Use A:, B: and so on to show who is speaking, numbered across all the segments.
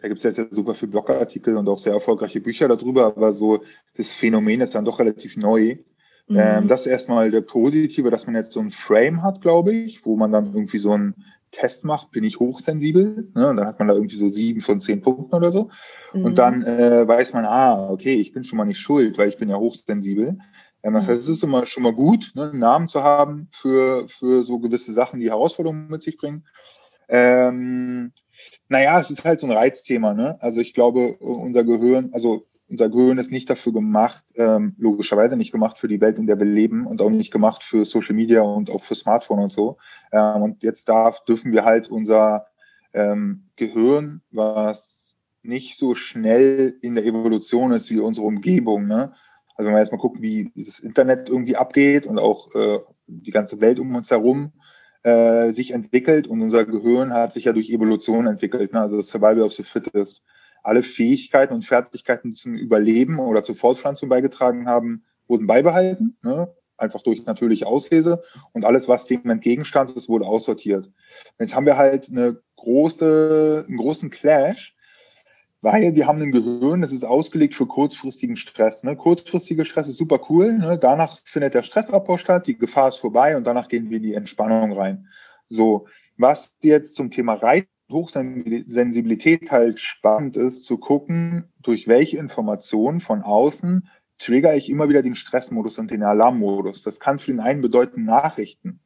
A: Da gibt es jetzt ja super viele Blogartikel und auch sehr erfolgreiche Bücher darüber, aber so das Phänomen ist dann doch relativ neu. Mhm. Ähm, das ist erstmal der Positive, dass man jetzt so ein Frame hat, glaube ich, wo man dann irgendwie so einen Test macht, bin ich hochsensibel. Ne? Und dann hat man da irgendwie so sieben von zehn Punkten oder so. Mhm. Und dann äh, weiß man, ah, okay, ich bin schon mal nicht schuld, weil ich bin ja hochsensibel. Ähm, mhm. Das ist immer schon mal gut, ne, einen Namen zu haben für, für so gewisse Sachen, die Herausforderungen mit sich bringen. Ähm, naja, es ist halt so ein Reizthema. Ne? Also ich glaube, unser Gehirn, also unser Gehirn ist nicht dafür gemacht, ähm, logischerweise nicht gemacht für die Welt, in der wir leben und auch nicht gemacht für Social Media und auch für Smartphone und so. Ähm, und jetzt darf, dürfen wir halt unser ähm, Gehirn, was nicht so schnell in der Evolution ist wie unsere Umgebung, ne? Also wenn wir jetzt mal gucken, wie das Internet irgendwie abgeht und auch äh, die ganze Welt um uns herum äh, sich entwickelt und unser Gehirn hat sich ja durch Evolution entwickelt, ne? also das Survival of the Fittest. Alle Fähigkeiten und Fertigkeiten zum Überleben oder zur Fortpflanzung beigetragen haben, wurden beibehalten, ne? einfach durch natürliche Auslese und alles, was dem entgegenstand, das wurde aussortiert. Jetzt haben wir halt eine große, einen großen Clash weil wir haben ein Gehirn, das ist ausgelegt für kurzfristigen Stress. Ne? Kurzfristiger Stress ist super cool. Ne? Danach findet der Stressabbau statt, die Gefahr ist vorbei und danach gehen wir in die Entspannung rein. So, was jetzt zum Thema Reiz Hochsensibilität halt spannend ist, zu gucken, durch welche Informationen von außen trigger ich immer wieder den Stressmodus und den Alarmmodus. Das kann für den einen bedeuten Nachrichten.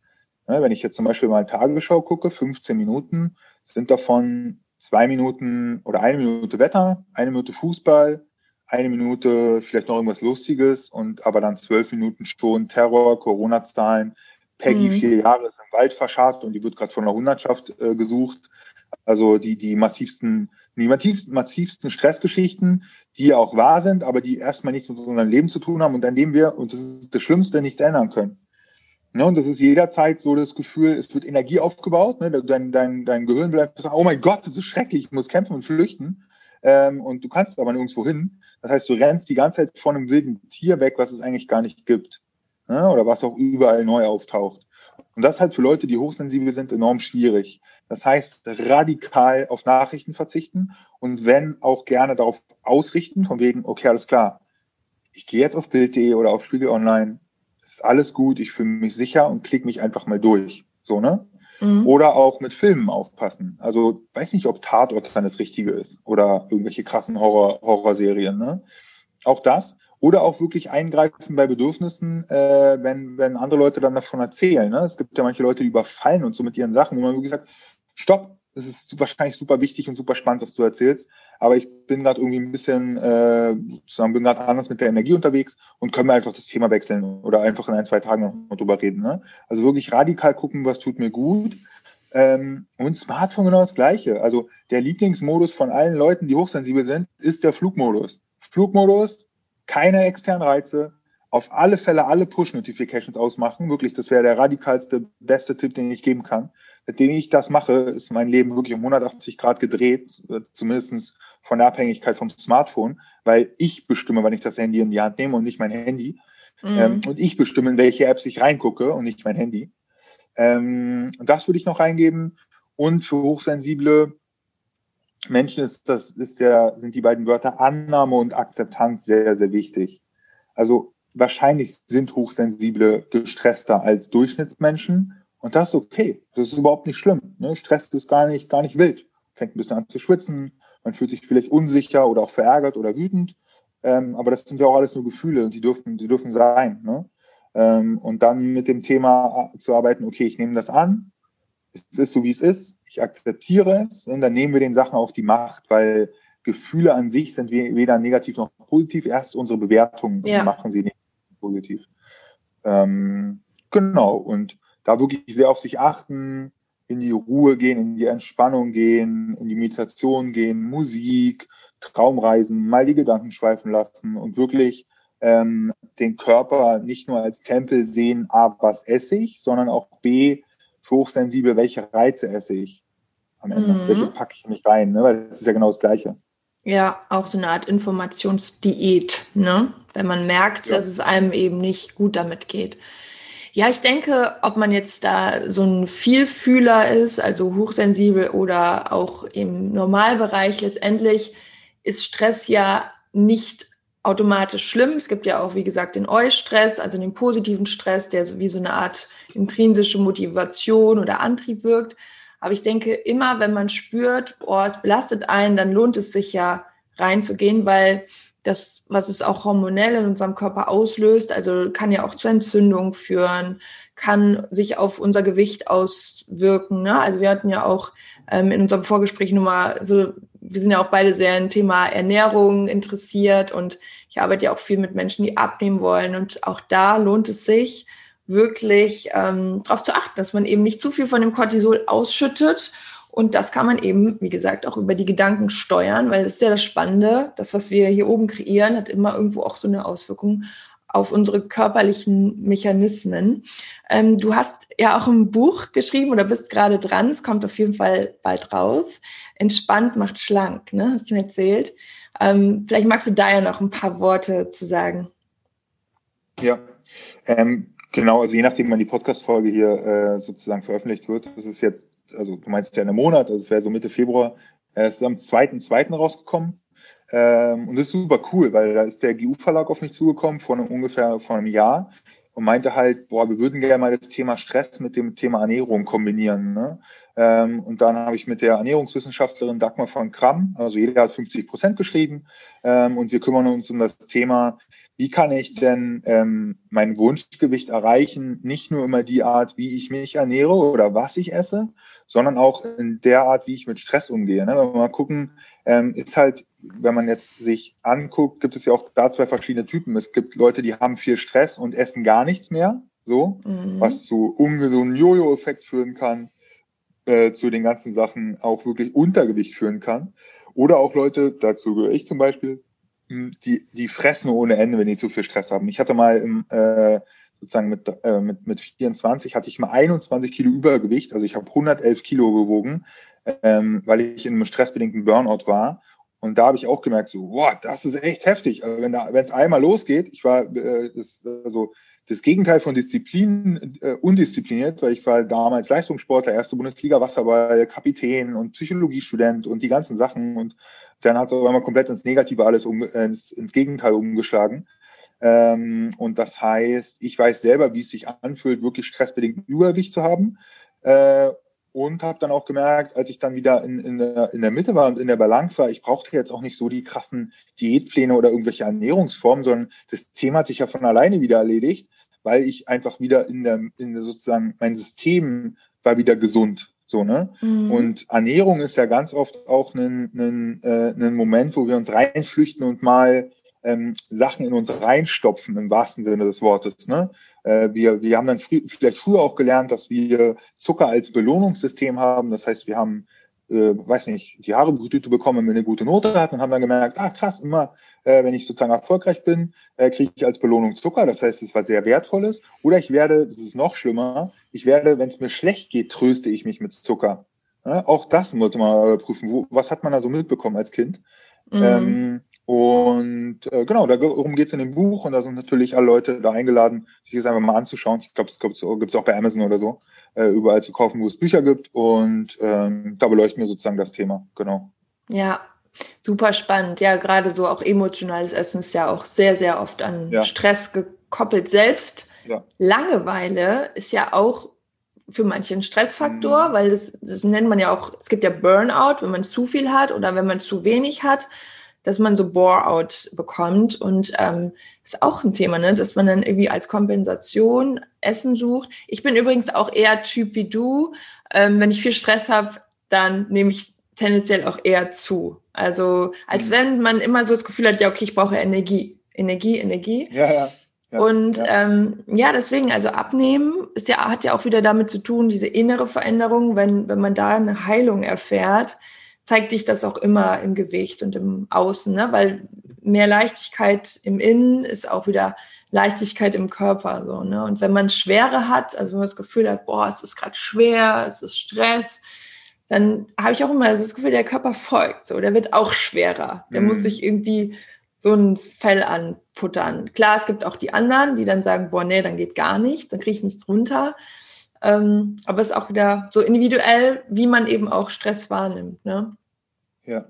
A: Ne? Wenn ich jetzt zum Beispiel mal Tagesschau gucke, 15 Minuten, sind davon zwei Minuten oder eine Minute Wetter, eine Minute Fußball, eine Minute vielleicht noch irgendwas Lustiges und aber dann zwölf Minuten schon Terror, Corona-Zahlen. Peggy, mhm. vier Jahre, ist im Wald verscharrt und die wird gerade von der Hundertschaft äh, gesucht. Also die, die massivsten, die massivsten, massivsten Stressgeschichten, die ja auch wahr sind, aber die erstmal nichts mit unserem Leben zu tun haben und an dem wir, und das ist das Schlimmste, nichts ändern können. Ne, und das ist jederzeit so das Gefühl, es wird Energie aufgebaut. Ne? Dein, dein, dein Gehirn bleibt sagen, oh mein Gott, das ist schrecklich, ich muss kämpfen und flüchten. Ähm, und du kannst aber nirgendwo hin. Das heißt, du rennst die ganze Zeit von einem wilden Tier weg, was es eigentlich gar nicht gibt. Ne? Oder was auch überall neu auftaucht. Und das ist halt für Leute, die hochsensibel sind, enorm schwierig. Das heißt, radikal auf Nachrichten verzichten und wenn auch gerne darauf ausrichten, von wegen, okay, alles klar, ich gehe jetzt auf Bild.de oder auf Spiegel Online ist alles gut, ich fühle mich sicher und klicke mich einfach mal durch. So, ne? Mhm. Oder auch mit Filmen aufpassen. Also weiß nicht, ob Tatort dann das Richtige ist oder irgendwelche krassen Horror, Horrorserien. Ne? Auch das. Oder auch wirklich eingreifen bei Bedürfnissen, äh, wenn, wenn andere Leute dann davon erzählen. Ne? Es gibt ja manche Leute, die überfallen und so mit ihren Sachen, wo man wirklich sagt, stopp, das ist wahrscheinlich super wichtig und super spannend, was du erzählst. Aber ich bin gerade irgendwie ein bisschen, äh, sozusagen bin gerade anders mit der Energie unterwegs und können wir einfach das Thema wechseln oder einfach in ein, zwei Tagen noch drüber reden. Ne? Also wirklich radikal gucken, was tut mir gut. Ähm, und Smartphone genau das Gleiche. Also der Lieblingsmodus von allen Leuten, die hochsensibel sind, ist der Flugmodus. Flugmodus, keine externen Reize, auf alle Fälle alle Push-Notifications ausmachen. Wirklich, das wäre der radikalste, beste Tipp, den ich geben kann seitdem ich das mache, ist mein Leben wirklich um 180 Grad gedreht, zumindest von der Abhängigkeit vom Smartphone, weil ich bestimme, wann ich das Handy in die Hand nehme und nicht mein Handy. Mhm. Ähm, und ich bestimme, in welche Apps ich reingucke und nicht mein Handy. Ähm, das würde ich noch reingeben. Und für hochsensible Menschen ist das, ist der, sind die beiden Wörter Annahme und Akzeptanz sehr, sehr wichtig. Also wahrscheinlich sind Hochsensible gestresster als Durchschnittsmenschen und das ist okay. Das ist überhaupt nicht schlimm. Ne? Stress ist gar nicht, gar nicht wild. Fängt ein bisschen an zu schwitzen. Man fühlt sich vielleicht unsicher oder auch verärgert oder wütend. Ähm, aber das sind ja auch alles nur Gefühle und die dürfen, die dürfen sein. Ne? Ähm, und dann mit dem Thema zu arbeiten, okay, ich nehme das an. Es ist so, wie es ist. Ich akzeptiere es. Und dann nehmen wir den Sachen auch die Macht, weil Gefühle an sich sind weder negativ noch positiv. Erst unsere Bewertungen ja. machen sie nicht positiv. Ähm, genau. Und da wirklich sehr auf sich achten, in die Ruhe gehen, in die Entspannung gehen, in die Meditation gehen, Musik, Traumreisen, mal die Gedanken schweifen lassen und wirklich ähm, den Körper nicht nur als Tempel sehen, A, was esse ich, sondern auch B, für hochsensibel, welche Reize esse ich am Ende, mhm. welche packe ich mich rein, ne? weil das ist ja genau das Gleiche.
B: Ja, auch so eine Art Informationsdiät, ne? wenn man merkt, ja. dass es einem eben nicht gut damit geht. Ja, ich denke, ob man jetzt da so ein Vielfühler ist, also hochsensibel oder auch im Normalbereich, letztendlich ist Stress ja nicht automatisch schlimm. Es gibt ja auch, wie gesagt, den Eustress, also den positiven Stress, der wie so eine Art intrinsische Motivation oder Antrieb wirkt. Aber ich denke, immer wenn man spürt, oh, es belastet einen, dann lohnt es sich ja reinzugehen, weil das, was es auch hormonell in unserem Körper auslöst, also kann ja auch zu Entzündungen führen, kann sich auf unser Gewicht auswirken. Ne? Also wir hatten ja auch ähm, in unserem Vorgespräch nur mal so, wir sind ja auch beide sehr im Thema Ernährung interessiert und ich arbeite ja auch viel mit Menschen, die abnehmen wollen und auch da lohnt es sich, wirklich ähm, darauf zu achten, dass man eben nicht zu viel von dem Cortisol ausschüttet. Und das kann man eben, wie gesagt, auch über die Gedanken steuern, weil das ist ja das Spannende. Das, was wir hier oben kreieren, hat immer irgendwo auch so eine Auswirkung auf unsere körperlichen Mechanismen. Ähm, du hast ja auch ein Buch geschrieben oder bist gerade dran. Es kommt auf jeden Fall bald raus. Entspannt macht schlank, ne? Hast du mir erzählt. Ähm, vielleicht magst du da ja noch ein paar Worte zu sagen.
A: Ja, ähm, Genau, also je nachdem, wann die Podcast-Folge hier äh, sozusagen veröffentlicht wird, das ist jetzt, also du meinst ja in einem Monat, also es wäre so Mitte Februar, äh, ist am zweiten, zweiten rausgekommen. Ähm, und das ist super cool, weil da ist der GU-Verlag auf mich zugekommen vor einem, ungefähr vor einem Jahr und meinte halt, boah, wir würden gerne mal das Thema Stress mit dem Thema Ernährung kombinieren. Ne? Ähm, und dann habe ich mit der Ernährungswissenschaftlerin Dagmar von Kramm, also jeder hat 50 Prozent geschrieben, ähm, und wir kümmern uns um das Thema wie kann ich denn ähm, mein Wunschgewicht erreichen? Nicht nur immer die Art, wie ich mich ernähre oder was ich esse, sondern auch in der Art, wie ich mit Stress umgehe. Ne? Wenn wir mal gucken, ähm, ist halt, wenn man jetzt sich anguckt, gibt es ja auch da zwei verschiedene Typen. Es gibt Leute, die haben viel Stress und essen gar nichts mehr, so, mhm. was zu ungesunden Jojo-Effekt führen kann, äh, zu den ganzen Sachen auch wirklich Untergewicht führen kann. Oder auch Leute, dazu gehöre ich zum Beispiel, die, die fressen ohne Ende, wenn die zu viel Stress haben. Ich hatte mal im, äh, sozusagen mit, äh, mit, mit 24 hatte ich mal 21 Kilo Übergewicht, also ich habe 111 Kilo gewogen, ähm, weil ich in einem stressbedingten Burnout war. Und da habe ich auch gemerkt, so, boah, das ist echt heftig. Also wenn da, es einmal losgeht, ich war äh, das, also das Gegenteil von Disziplin, äh, undiszipliniert, weil ich war damals Leistungssportler, erste Bundesliga Wasserball, Kapitän und Psychologiestudent und die ganzen Sachen und dann hat es auf einmal komplett ins Negative alles um, ins, ins Gegenteil umgeschlagen. Ähm, und das heißt, ich weiß selber, wie es sich anfühlt, wirklich stressbedingt Übergewicht zu haben. Äh, und habe dann auch gemerkt, als ich dann wieder in, in, der, in der Mitte war und in der Balance war, ich brauchte jetzt auch nicht so die krassen Diätpläne oder irgendwelche Ernährungsformen, sondern das Thema hat sich ja von alleine wieder erledigt, weil ich einfach wieder in der, in der sozusagen mein System war wieder gesund. So, ne? Mhm. Und Ernährung ist ja ganz oft auch ein, ein, äh, ein Moment, wo wir uns reinflüchten und mal ähm, Sachen in uns reinstopfen, im wahrsten Sinne des Wortes. Ne? Äh, wir, wir haben dann frü vielleicht früher auch gelernt, dass wir Zucker als Belohnungssystem haben. Das heißt, wir haben äh, weiß nicht, die Haare Haarebrütüte bekommen, wenn wir eine gute Note hatten und haben dann gemerkt, ah krass, immer äh, wenn ich sozusagen erfolgreich bin, äh, kriege ich als Belohnung Zucker. Das heißt, es war sehr wertvolles. Oder ich werde, das ist noch schlimmer, ich werde, wenn es mir schlecht geht, tröste ich mich mit Zucker. Ja, auch das muss man prüfen. Wo, was hat man da so mitbekommen als Kind? Mhm. Ähm, und äh, genau, darum geht es in dem Buch und da sind natürlich alle Leute da eingeladen, sich das einfach mal anzuschauen. Ich glaube, es gibt es auch bei Amazon oder so äh, überall zu kaufen, wo es Bücher gibt. Und ähm, da beleuchten wir sozusagen das Thema, genau.
B: Ja, super spannend. Ja, gerade so auch emotionales Essen ist ja auch sehr, sehr oft an ja. Stress gekoppelt. Selbst ja. Langeweile ist ja auch für manche ein Stressfaktor, mhm. weil das, das nennt man ja auch, es gibt ja Burnout, wenn man zu viel hat oder wenn man zu wenig hat dass man so Bore-out bekommt. Und ähm, ist auch ein Thema, ne? dass man dann irgendwie als Kompensation Essen sucht. Ich bin übrigens auch eher Typ wie du. Ähm, wenn ich viel Stress habe, dann nehme ich tendenziell auch eher zu. Also als mhm. wenn man immer so das Gefühl hat, ja, okay, ich brauche Energie. Energie, Energie.
A: Ja, ja. Ja,
B: und ja. Ähm, ja, deswegen, also abnehmen ist ja, hat ja auch wieder damit zu tun, diese innere Veränderung, wenn, wenn man da eine Heilung erfährt, zeigt sich das auch immer im Gewicht und im Außen, ne? weil mehr Leichtigkeit im Innen ist auch wieder Leichtigkeit im Körper. So, ne? Und wenn man Schwere hat, also wenn man das Gefühl hat, boah, es ist gerade schwer, es ist Stress, dann habe ich auch immer das Gefühl, der Körper folgt, so, der wird auch schwerer. Der mhm. muss sich irgendwie so ein Fell an futtern. Klar, es gibt auch die anderen, die dann sagen, boah, nee, dann geht gar nichts, dann kriege ich nichts runter. Ähm, aber es ist auch wieder so individuell, wie man eben auch Stress wahrnimmt. Ne?
A: Ja. ja.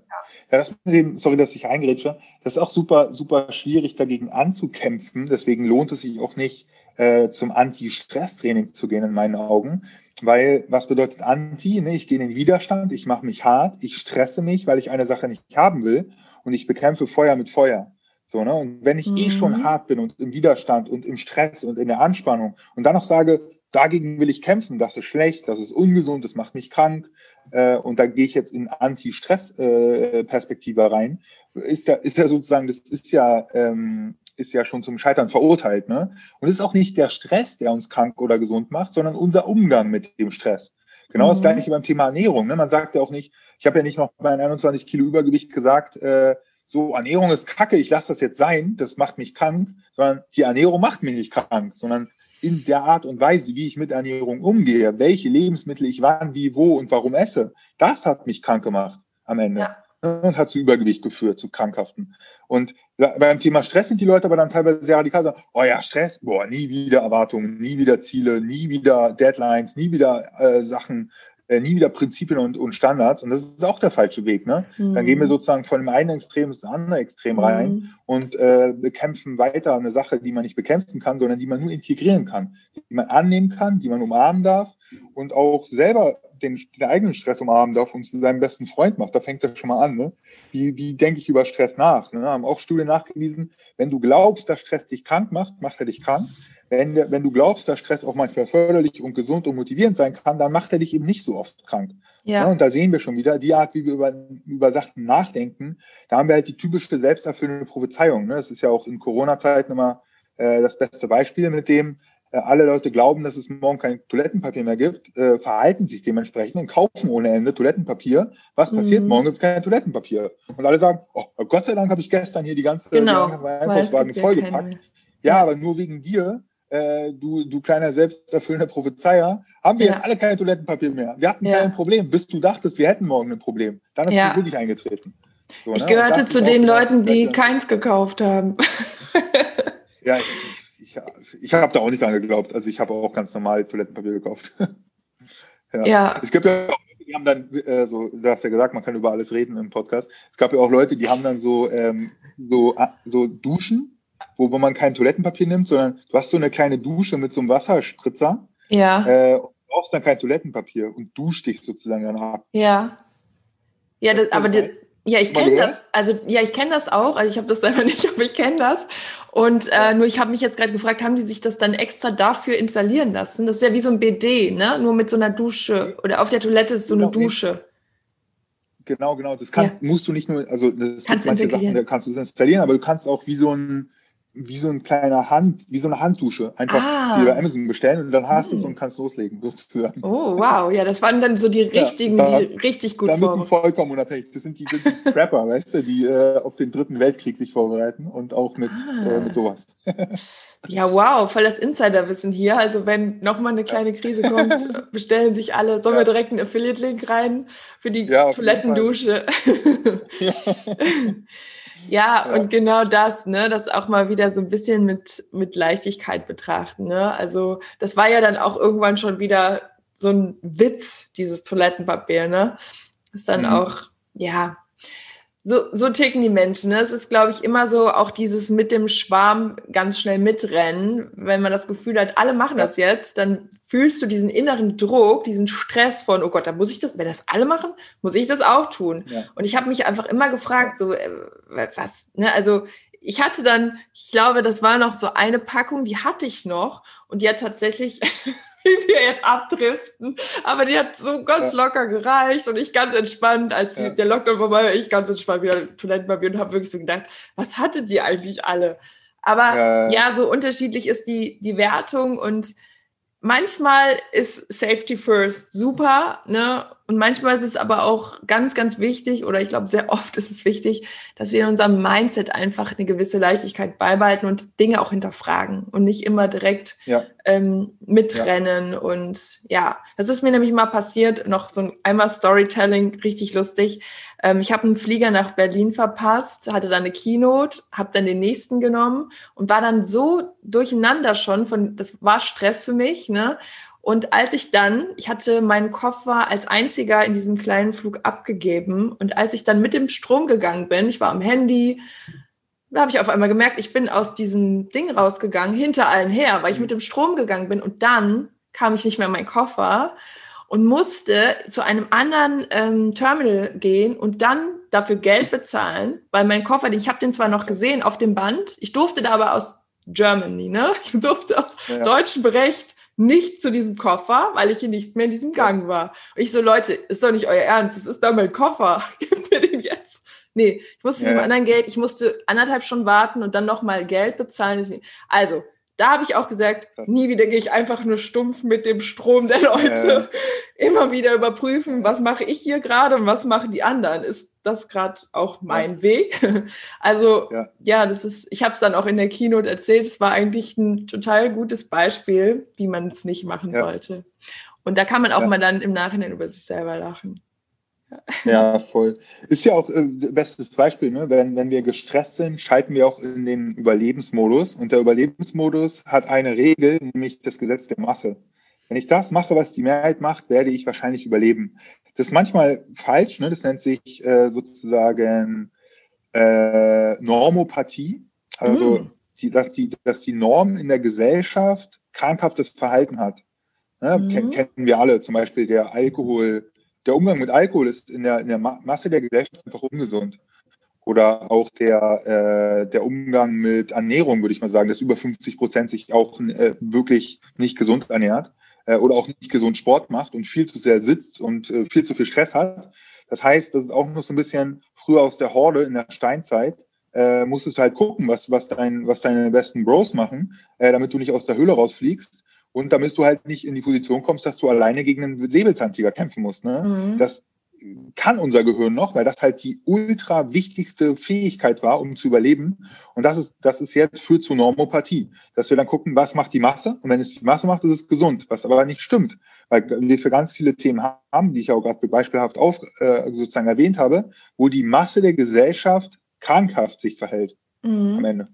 A: das dem, sorry, dass ich eingrätsche. Das ist auch super, super schwierig, dagegen anzukämpfen. Deswegen lohnt es sich auch nicht, äh, zum Anti-Stress-Training zu gehen, in meinen Augen. Weil, was bedeutet Anti? Ne? Ich gehe in den Widerstand, ich mache mich hart, ich stresse mich, weil ich eine Sache nicht haben will und ich bekämpfe Feuer mit Feuer. So, ne? Und wenn ich mhm. eh schon mhm. hart bin und im Widerstand und im Stress und in der Anspannung und dann noch sage, dagegen will ich kämpfen, das ist schlecht, das ist ungesund, das macht mich krank, äh, und da gehe ich jetzt in Anti-Stress-Perspektive äh, rein, ist ja, ist ja sozusagen, das ist ja, ähm, ist ja schon zum Scheitern verurteilt. Ne? Und es ist auch nicht der Stress, der uns krank oder gesund macht, sondern unser Umgang mit dem Stress. Genau mhm. das gleiche beim Thema Ernährung. Ne? Man sagt ja auch nicht, ich habe ja nicht noch bei 21 Kilo Übergewicht gesagt, äh, so Ernährung ist kacke, ich lasse das jetzt sein, das macht mich krank, sondern die Ernährung macht mich nicht krank, sondern in der Art und Weise, wie ich mit Ernährung umgehe, welche Lebensmittel ich wann, wie, wo und warum esse, das hat mich krank gemacht am Ende. Ja. Und hat zu Übergewicht geführt, zu Krankhaften. Und beim Thema Stress sind die Leute aber dann teilweise sehr radikal sagen, oh ja, Stress, boah, nie wieder Erwartungen, nie wieder Ziele, nie wieder Deadlines, nie wieder äh, Sachen, nie wieder Prinzipien und, und Standards. Und das ist auch der falsche Weg. Ne? Mhm. Dann gehen wir sozusagen von dem einen Extrem ins andere Extrem rein mhm. und äh, bekämpfen weiter eine Sache, die man nicht bekämpfen kann, sondern die man nur integrieren kann, die man annehmen kann, die man umarmen darf und auch selber den, den eigenen Stress umarmen darf und zu seinem besten Freund macht. Da fängt es ja schon mal an. Ne? Wie, wie denke ich über Stress nach? Ne? Haben auch Studien nachgewiesen, wenn du glaubst, dass Stress dich krank macht, macht er dich krank wenn, wenn du glaubst, dass Stress auch manchmal förderlich und gesund und motivierend sein kann, dann macht er dich eben nicht so oft krank. Ja. ja. und da sehen wir schon wieder die Art, wie wir über, über Sachen nachdenken. Da haben wir halt die typische selbsterfüllende Prophezeiung. Ne? Das ist ja auch in Corona-Zeiten immer äh, das beste Beispiel, mit dem äh, alle Leute glauben, dass es morgen kein Toilettenpapier mehr gibt, äh, verhalten sich dementsprechend und kaufen ohne Ende Toilettenpapier. Was passiert? Mhm. Morgen gibt es kein Toilettenpapier. Und alle sagen, oh, Gott sei Dank habe ich gestern hier die ganze,
B: genau,
A: die ganze Einkaufswagen vollgepackt. Ja, aber nur wegen dir äh, du, du kleiner selbsterfüllender Prophezeier, haben wir ja. jetzt alle kein Toilettenpapier mehr. Wir hatten ja. kein Problem, bis du dachtest, wir hätten morgen ein Problem. Dann ist ja. es wirklich eingetreten.
B: So, ich ne? gehörte zu den Leuten, die keins gekauft haben.
A: ja, ich, ich, ich habe da auch nicht dran geglaubt. Also ich habe auch ganz normal Toilettenpapier gekauft. ja. ja. Es gibt ja auch Leute, die haben dann, äh, so, du hast ja gesagt, man kann über alles reden im Podcast. Es gab ja auch Leute, die haben dann so, ähm, so, so Duschen wo, wo man kein Toilettenpapier nimmt, sondern du hast so eine kleine Dusche mit so einem Wasserspritzer.
B: Ja.
A: Äh, und brauchst dann kein Toilettenpapier und duschst dich sozusagen dann ab.
B: Ja. Ja, das, aber die, ja, ich kenne das. Also ja, ich kenne das auch. Also ich habe das selber nicht, aber ich kenne das. Und äh, nur ich habe mich jetzt gerade gefragt, haben die sich das dann extra dafür installieren lassen? Das ist ja wie so ein BD, ne? Nur mit so einer Dusche oder auf der Toilette ist so eine genau, Dusche.
A: Genau, genau. Das kannst, ja. musst du nicht nur, also das kannst manche Sachen, da kannst du es installieren, aber du kannst auch wie so ein wie so ein kleiner Hand, wie so eine Handdusche, einfach ah. bei Amazon bestellen und dann hast du es hm. und kannst loslegen, sozusagen.
B: Oh, wow, ja, das waren dann so die richtigen, ja, da, die richtig gut
A: Damit vor. vollkommen unabhängig. Das sind die, die Prepper, weißt du, die äh, auf den dritten Weltkrieg sich vorbereiten und auch mit, ah. äh, mit sowas.
B: ja, wow, voll das Insiderwissen hier. Also wenn nochmal eine kleine Krise kommt, bestellen sich alle, sollen wir direkt einen Affiliate-Link rein für die ja, Toilettendusche. Ja. Ja, ja, und genau das, ne, das auch mal wieder so ein bisschen mit, mit Leichtigkeit betrachten, ne. Also, das war ja dann auch irgendwann schon wieder so ein Witz, dieses Toilettenpapier, ne. Ist dann mhm. auch, ja, so, so ticken die Menschen. Ne? Es ist, glaube ich, immer so auch dieses mit dem Schwarm ganz schnell mitrennen. Wenn man das Gefühl hat, alle machen das jetzt, dann fühlst du diesen inneren Druck, diesen Stress von, oh Gott, da muss ich das, wenn das alle machen, muss ich das auch tun. Ja. Und ich habe mich einfach immer gefragt, so, äh, was, ne, also ich hatte dann, ich glaube, das war noch so eine Packung, die hatte ich noch und die hat tatsächlich wie wir jetzt abdriften. Aber die hat so ganz ja. locker gereicht und ich ganz entspannt, als die, ja. der Lockdown vorbei war, ich ganz entspannt wieder Toilettenpapier und habe wirklich so gedacht, was hattet die eigentlich alle? Aber ja. ja, so unterschiedlich ist die, die Wertung und manchmal ist Safety First super, ne? Und manchmal ist es aber auch ganz, ganz wichtig, oder ich glaube, sehr oft ist es wichtig, dass wir in unserem Mindset einfach eine gewisse Leichtigkeit beibehalten und Dinge auch hinterfragen und nicht immer direkt ja. ähm, mitrennen. Ja. Und ja, das ist mir nämlich mal passiert, noch so ein einmal Storytelling, richtig lustig. Ähm, ich habe einen Flieger nach Berlin verpasst, hatte dann eine Keynote, habe dann den nächsten genommen und war dann so durcheinander schon von, das war Stress für mich, ne? Und als ich dann, ich hatte meinen Koffer als einziger in diesem kleinen Flug abgegeben und als ich dann mit dem Strom gegangen bin, ich war am Handy, da habe ich auf einmal gemerkt, ich bin aus diesem Ding rausgegangen, hinter allen her, weil ich mit dem Strom gegangen bin und dann kam ich nicht mehr in meinen Koffer und musste zu einem anderen ähm, Terminal gehen und dann dafür Geld bezahlen, weil mein Koffer, den ich habe den zwar noch gesehen auf dem Band, ich durfte da aber aus Germany, ne? Ich durfte aus ja. deutschem Recht nicht zu diesem Koffer, weil ich hier nicht mehr in diesem Gang war. Und ich so, Leute, ist doch nicht euer Ernst, das ist doch mein Koffer. Gebt mir den jetzt. Nee, ich musste ja. dem anderen Geld, ich musste anderthalb Stunden warten und dann nochmal Geld bezahlen. Also, da habe ich auch gesagt, nie wieder gehe ich einfach nur stumpf mit dem Strom der Leute. Ja. Immer wieder überprüfen, was mache ich hier gerade und was machen die anderen. Ist das gerade auch mein ja. Weg? Also ja. ja, das ist, ich habe es dann auch in der Keynote erzählt, es war eigentlich ein total gutes Beispiel, wie man es nicht machen sollte. Und da kann man auch mal dann im Nachhinein über sich selber lachen.
A: Ja, voll. Ist ja auch äh, bestes Beispiel, ne? wenn, wenn wir gestresst sind, schalten wir auch in den Überlebensmodus. Und der Überlebensmodus hat eine Regel, nämlich das Gesetz der Masse. Wenn ich das mache, was die Mehrheit macht, werde ich wahrscheinlich überleben. Das ist manchmal falsch, ne? das nennt sich äh, sozusagen äh, Normopathie. Also, mm. die, dass, die, dass die Norm in der Gesellschaft krankhaftes Verhalten hat. Ne? Mm. Kennen wir alle, zum Beispiel der Alkohol der Umgang mit Alkohol ist in der, in der Masse der Gesellschaft einfach ungesund. Oder auch der, äh, der Umgang mit Ernährung, würde ich mal sagen, dass über 50 Prozent sich auch äh, wirklich nicht gesund ernährt äh, oder auch nicht gesund Sport macht und viel zu sehr sitzt und äh, viel zu viel Stress hat. Das heißt, das ist auch noch so ein bisschen früher aus der Horde in der Steinzeit, äh, musstest du halt gucken, was, was, dein, was deine besten Bros machen, äh, damit du nicht aus der Höhle rausfliegst. Und damit du halt nicht in die Position kommst, dass du alleine gegen einen Säbelzahntiger kämpfen musst. Ne? Mhm. Das kann unser Gehirn noch, weil das halt die ultra wichtigste Fähigkeit war, um zu überleben. Und das ist, das ist jetzt führt zu Normopathie, dass wir dann gucken, was macht die Masse? Und wenn es die Masse macht, ist es gesund, was aber nicht stimmt, weil wir für ganz viele Themen haben, die ich auch gerade beispielhaft auf, äh, sozusagen erwähnt habe, wo die Masse der Gesellschaft krankhaft sich verhält mhm. am Ende.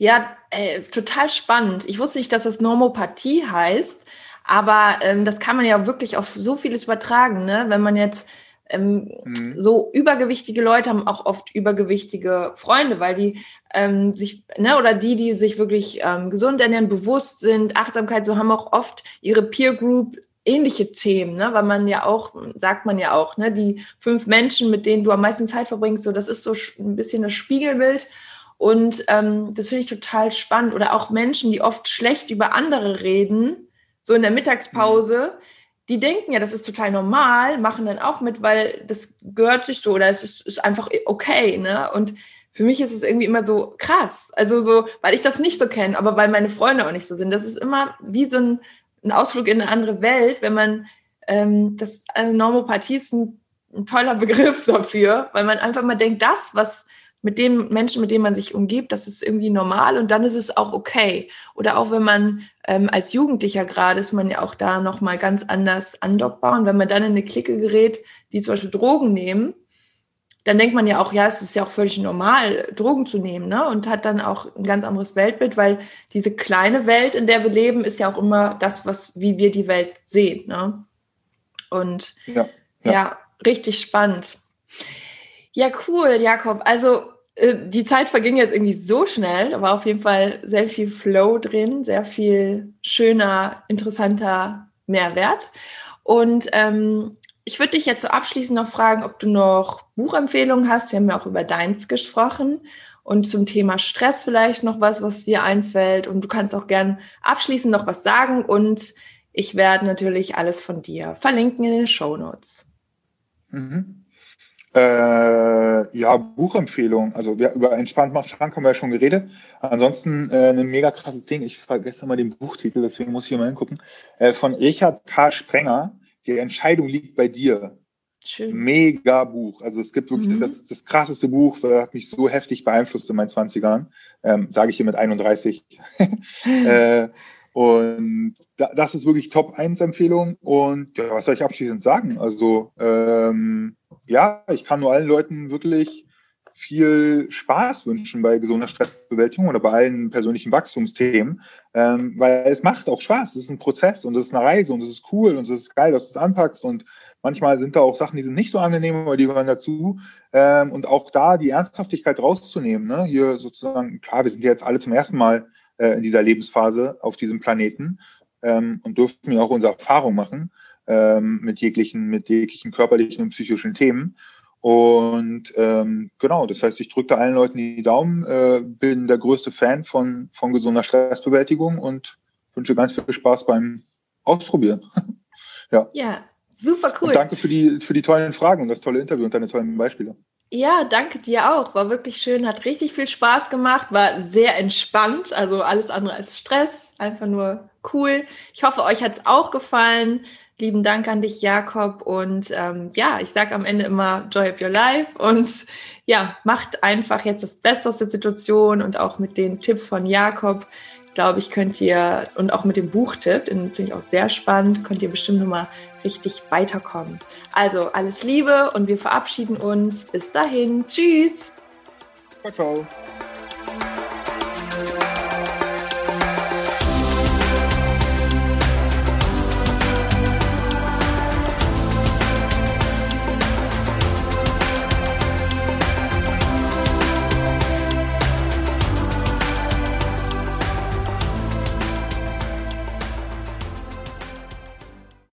B: Ja, äh, total spannend. Ich wusste nicht, dass das Normopathie heißt, aber ähm, das kann man ja wirklich auf so vieles übertragen, ne? Wenn man jetzt ähm, mhm. so übergewichtige Leute haben auch oft übergewichtige Freunde, weil die ähm, sich, ne, oder die, die sich wirklich ähm, gesund ernähren, bewusst sind, Achtsamkeit, so haben auch oft ihre Peer Group ähnliche Themen, ne? weil man ja auch, sagt man ja auch, ne, die fünf Menschen, mit denen du am meisten Zeit verbringst, so das ist so ein bisschen das Spiegelbild und ähm, das finde ich total spannend. Oder auch Menschen, die oft schlecht über andere reden, so in der Mittagspause, die denken ja, das ist total normal, machen dann auch mit, weil das gehört sich so oder es ist, ist einfach okay. Ne? Und für mich ist es irgendwie immer so krass. Also so, weil ich das nicht so kenne, aber weil meine Freunde auch nicht so sind. Das ist immer wie so ein, ein Ausflug in eine andere Welt, wenn man ähm, das also Normopathie ist ein, ein toller Begriff dafür, weil man einfach mal denkt, das, was mit den Menschen, mit denen man sich umgibt, das ist irgendwie normal und dann ist es auch okay. Oder auch wenn man ähm, als Jugendlicher gerade ist man ja auch da nochmal ganz anders andockbar. Und wenn man dann in eine Clique gerät, die zum Beispiel Drogen nehmen, dann denkt man ja auch, ja, es ist ja auch völlig normal, Drogen zu nehmen, ne? Und hat dann auch ein ganz anderes Weltbild, weil diese kleine Welt, in der wir leben, ist ja auch immer das, was, wie wir die Welt sehen, ne? Und ja, ja. ja richtig spannend. Ja, cool, Jakob. Also äh, die Zeit verging jetzt irgendwie so schnell. Da war auf jeden Fall sehr viel Flow drin, sehr viel schöner, interessanter Mehrwert. Und ähm, ich würde dich jetzt so abschließend noch fragen, ob du noch Buchempfehlungen hast. Wir haben ja auch über deins gesprochen. Und zum Thema Stress vielleicht noch was, was dir einfällt. Und du kannst auch gern abschließend noch was sagen. Und ich werde natürlich alles von dir verlinken in den Show Notes.
A: Mhm. Äh, ja, Buchempfehlung. Also wir, über Entspannt macht schrank haben wir ja schon geredet. Ansonsten äh, ein mega krasses Ding. Ich vergesse mal den Buchtitel, deswegen muss ich hier mal hingucken. Äh, von Richard K. Sprenger. die Entscheidung liegt bei dir. Schön. Mega Buch. Also es gibt wirklich mhm. das, das krasseste Buch, das hat mich so heftig beeinflusst in meinen 20ern, ähm, sage ich hier mit 31. äh, und da, das ist wirklich Top 1 Empfehlung. Und ja, was soll ich abschließend sagen? Also ähm, ja, ich kann nur allen Leuten wirklich viel Spaß wünschen bei gesunder Stressbewältigung oder bei allen persönlichen Wachstumsthemen, ähm, weil es macht auch Spaß. Es ist ein Prozess und es ist eine Reise und es ist cool und es ist geil, dass du es anpackst und manchmal sind da auch Sachen, die sind nicht so angenehm, aber die gehören dazu. Ähm, und auch da die Ernsthaftigkeit rauszunehmen. Ne? Hier sozusagen, klar, wir sind jetzt alle zum ersten Mal äh, in dieser Lebensphase auf diesem Planeten ähm, und durften ja auch unsere Erfahrung machen ähm, mit jeglichen, mit jeglichen körperlichen und psychischen Themen. Und ähm, genau, das heißt, ich drücke allen Leuten die Daumen, äh, bin der größte Fan von, von gesunder Stressbewältigung und wünsche ganz viel Spaß beim Ausprobieren.
B: ja. ja, super cool.
A: Und danke für die, für die tollen Fragen und das tolle Interview und deine tollen Beispiele.
B: Ja, danke dir auch. War wirklich schön, hat richtig viel Spaß gemacht, war sehr entspannt, also alles andere als Stress, einfach nur cool. Ich hoffe, euch hat es auch gefallen. Lieben Dank an dich, Jakob. Und ähm, ja, ich sage am Ende immer Joy of Your Life und ja, macht einfach jetzt das Beste aus der Situation und auch mit den Tipps von Jakob, glaube ich, könnt ihr und auch mit dem Buchtipp, den finde ich auch sehr spannend, könnt ihr bestimmt nochmal richtig weiterkommen. Also alles Liebe und wir verabschieden uns. Bis dahin. Tschüss. Ciao, ciao.